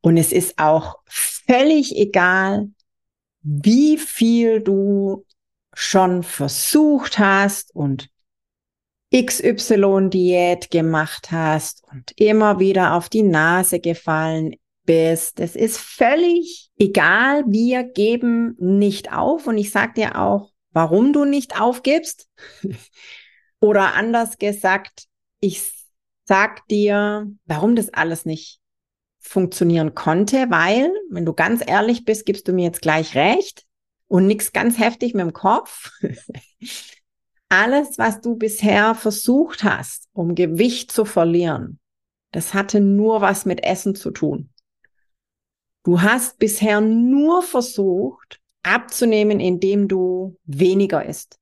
Und es ist auch völlig egal, wie viel du schon versucht hast und XY-Diät gemacht hast und immer wieder auf die Nase gefallen bist. Es ist völlig egal. Wir geben nicht auf. Und ich sag dir auch, warum du nicht aufgibst. Oder anders gesagt, ich sag dir, warum das alles nicht funktionieren konnte, weil, wenn du ganz ehrlich bist, gibst du mir jetzt gleich recht und nichts ganz heftig mit dem Kopf. Alles, was du bisher versucht hast, um Gewicht zu verlieren, das hatte nur was mit Essen zu tun. Du hast bisher nur versucht, abzunehmen, indem du weniger isst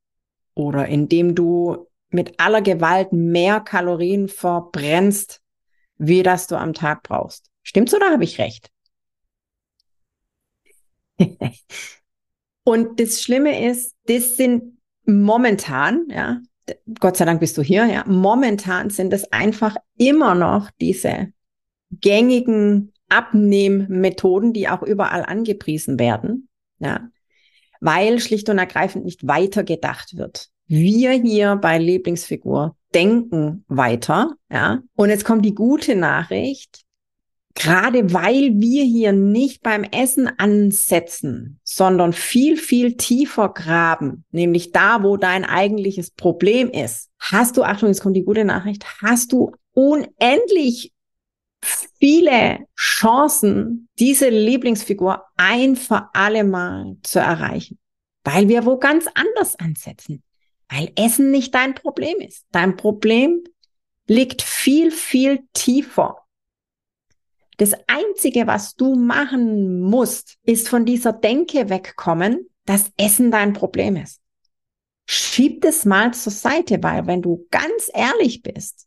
oder indem du mit aller Gewalt mehr Kalorien verbrennst, wie das du am Tag brauchst. Stimmt's oder habe ich recht? Und das Schlimme ist, das sind momentan, ja, Gott sei Dank bist du hier, ja, momentan sind es einfach immer noch diese gängigen Abnehmmethoden, die auch überall angepriesen werden, ja, weil schlicht und ergreifend nicht weitergedacht wird. Wir hier bei Lieblingsfigur denken weiter, ja. Und jetzt kommt die gute Nachricht gerade weil wir hier nicht beim Essen ansetzen, sondern viel, viel tiefer graben, nämlich da, wo dein eigentliches Problem ist, hast du, Achtung, jetzt kommt die gute Nachricht, hast du unendlich viele Chancen, diese Lieblingsfigur ein für alle Mal zu erreichen, weil wir wo ganz anders ansetzen, weil Essen nicht dein Problem ist. Dein Problem liegt viel, viel tiefer das Einzige, was du machen musst, ist von dieser Denke wegkommen, dass Essen dein Problem ist. Schieb das mal zur Seite, weil wenn du ganz ehrlich bist,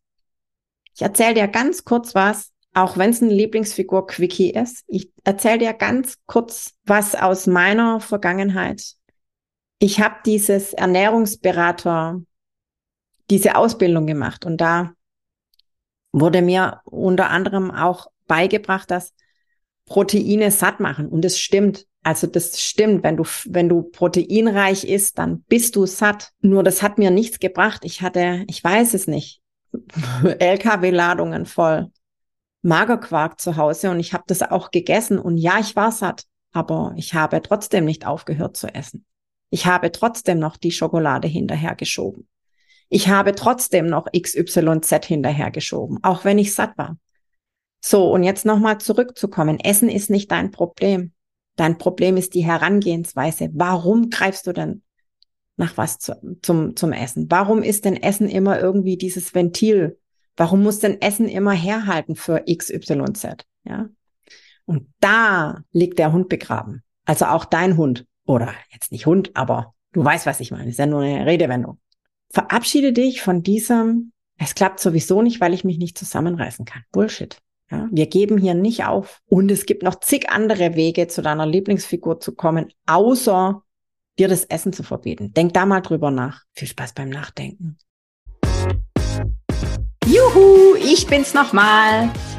ich erzähle dir ganz kurz was, auch wenn es eine Lieblingsfigur Quickie ist. Ich erzähle dir ganz kurz was aus meiner Vergangenheit. Ich habe dieses Ernährungsberater, diese Ausbildung gemacht und da wurde mir unter anderem auch beigebracht, dass Proteine satt machen. Und es stimmt. Also das stimmt. Wenn du, wenn du proteinreich isst, dann bist du satt. Nur das hat mir nichts gebracht. Ich hatte, ich weiß es nicht, LKW-Ladungen voll Magerquark zu Hause und ich habe das auch gegessen und ja, ich war satt, aber ich habe trotzdem nicht aufgehört zu essen. Ich habe trotzdem noch die Schokolade hinterhergeschoben. Ich habe trotzdem noch XYZ hinterhergeschoben, auch wenn ich satt war. So, und jetzt nochmal zurückzukommen. Essen ist nicht dein Problem. Dein Problem ist die Herangehensweise. Warum greifst du denn nach was zu, zum, zum Essen? Warum ist denn Essen immer irgendwie dieses Ventil? Warum muss denn Essen immer herhalten für XYZ? Ja. Und da liegt der Hund begraben. Also auch dein Hund. Oder jetzt nicht Hund, aber du weißt, was ich meine. ist ja nur eine Redewendung. Verabschiede dich von diesem, es klappt sowieso nicht, weil ich mich nicht zusammenreißen kann. Bullshit. Ja, wir geben hier nicht auf. Und es gibt noch zig andere Wege, zu deiner Lieblingsfigur zu kommen, außer dir das Essen zu verbieten. Denk da mal drüber nach. Viel Spaß beim Nachdenken. Juhu, ich bin's nochmal.